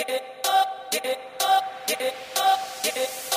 get it up, get it up, get it up, get it up.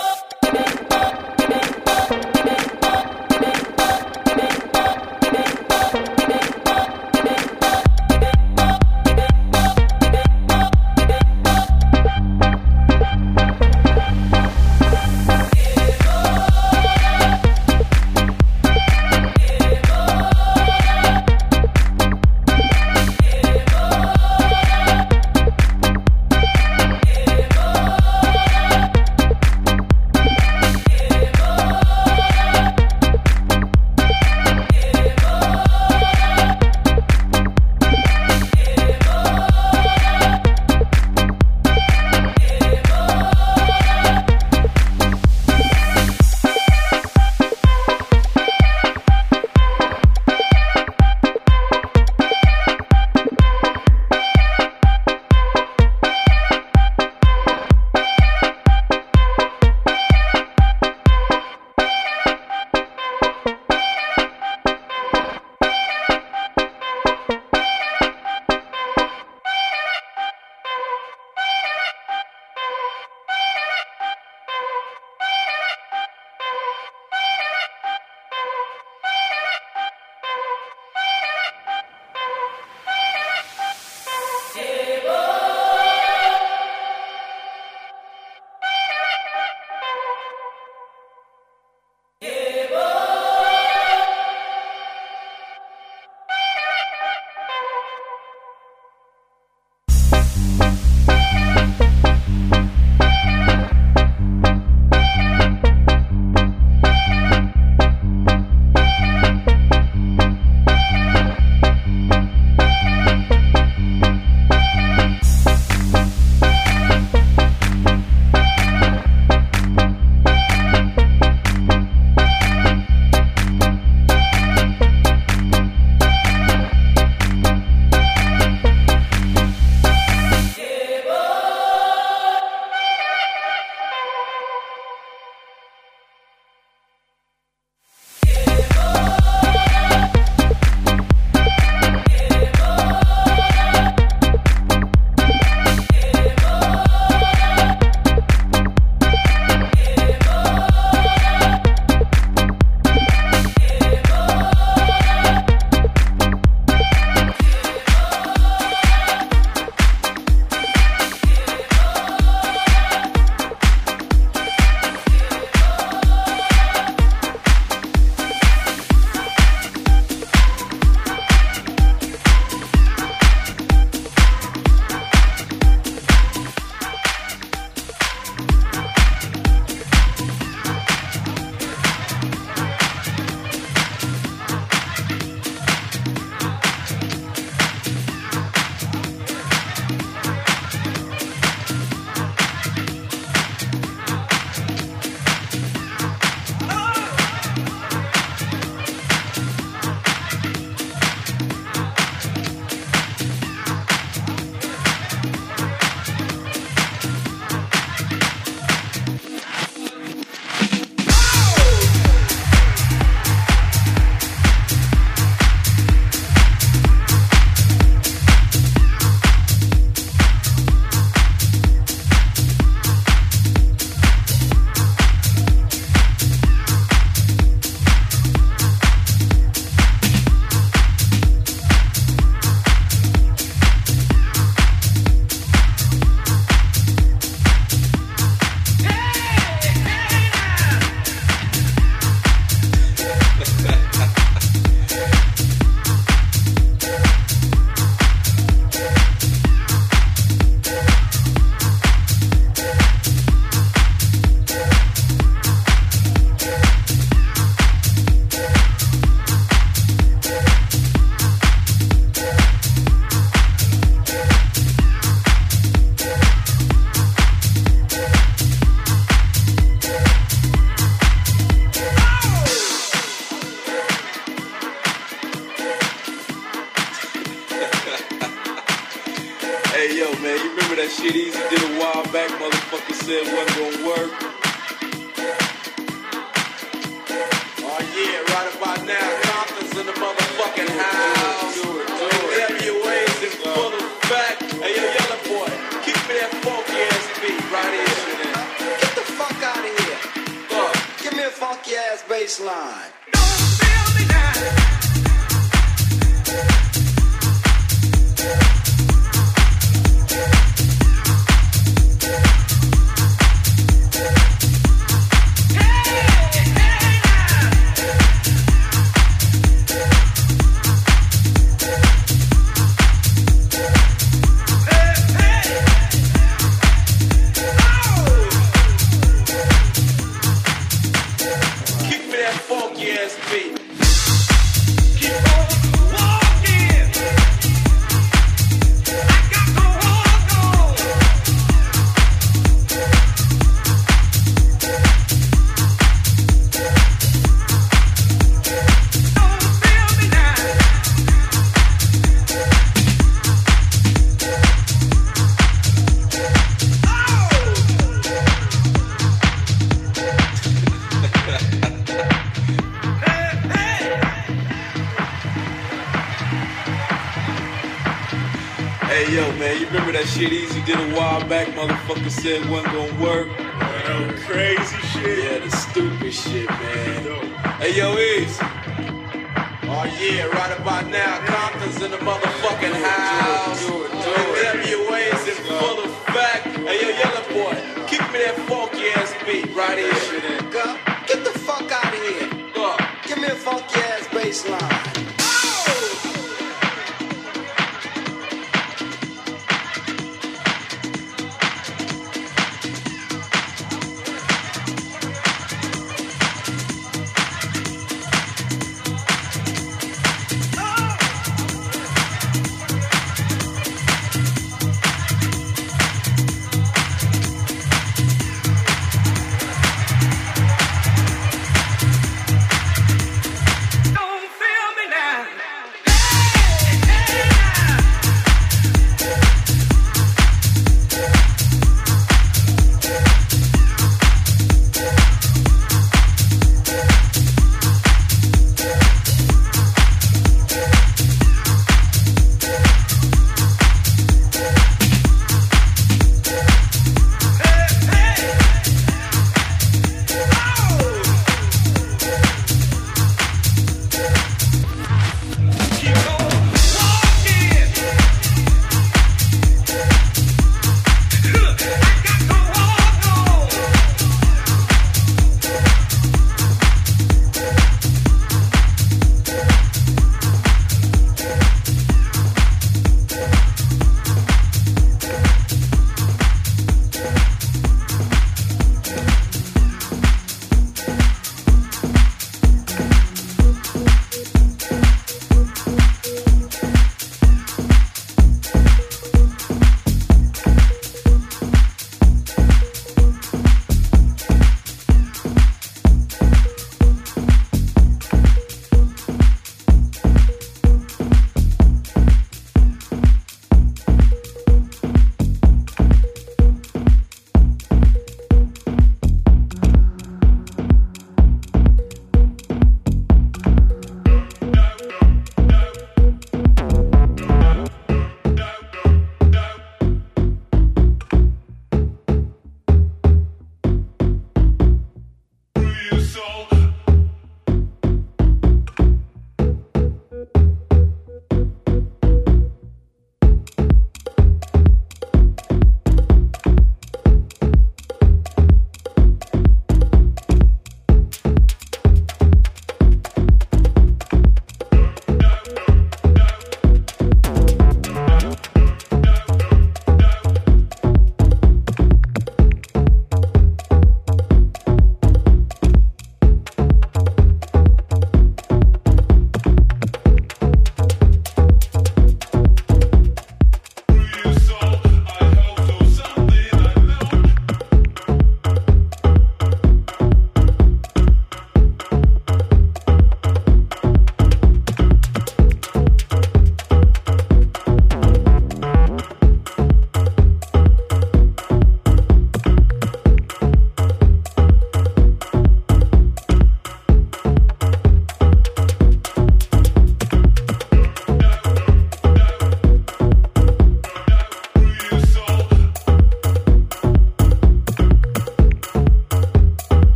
While back? Motherfucker said it wasn't gonna work. That crazy shit. Yeah, the stupid shit, man. Hey yo, Eazy. Oh yeah, right about now, Compton's in the motherfucking house. NWA's in full effect. Hey yo, Yella boy, keep me that funky ass beat right here.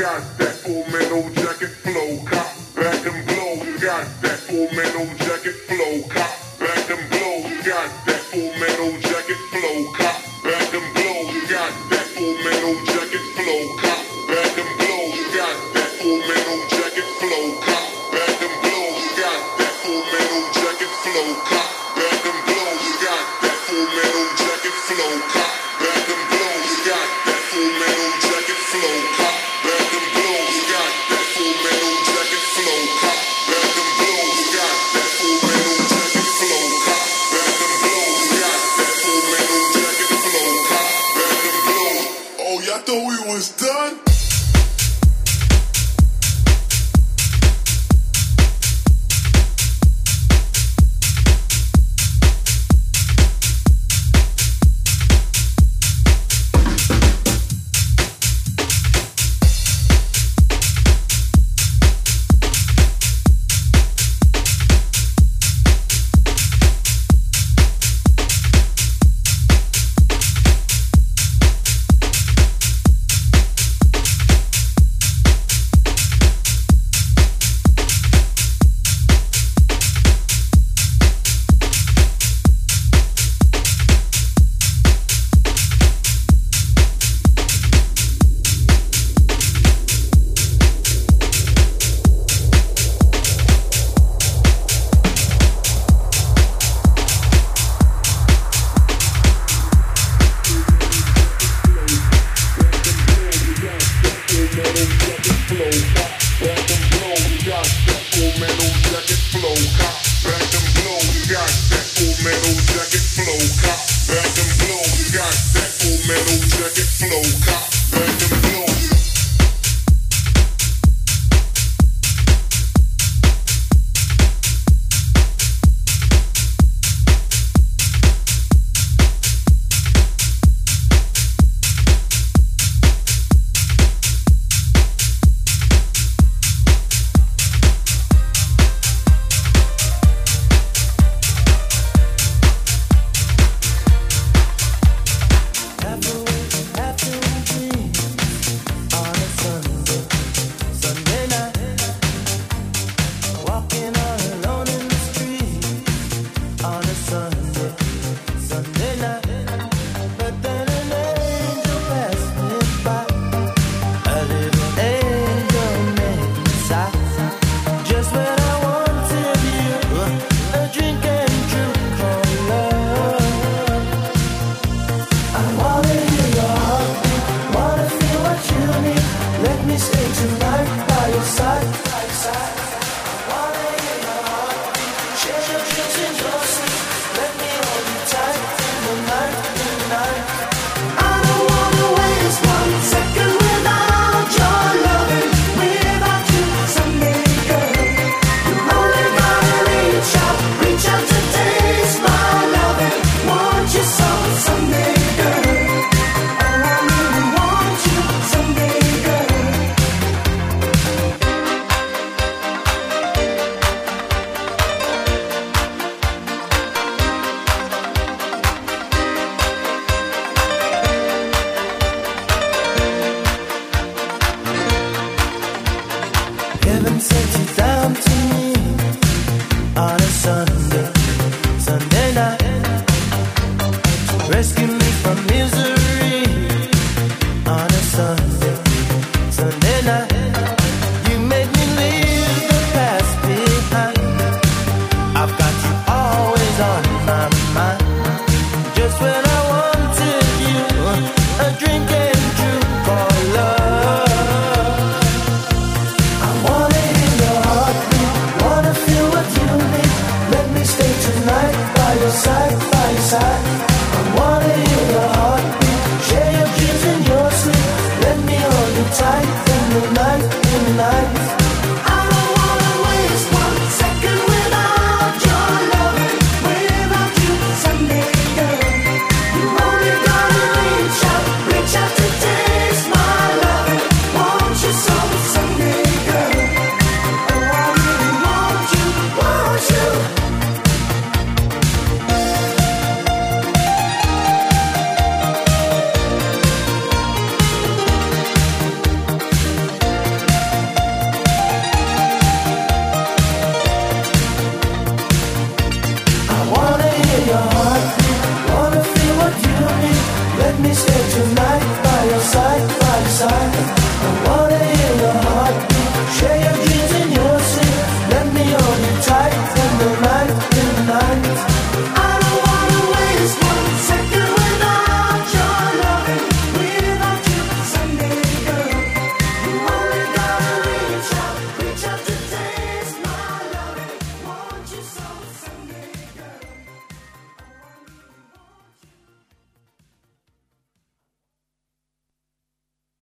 got that full metal jacket flow, cop back and blow. Got that full metal jacket flow, cop.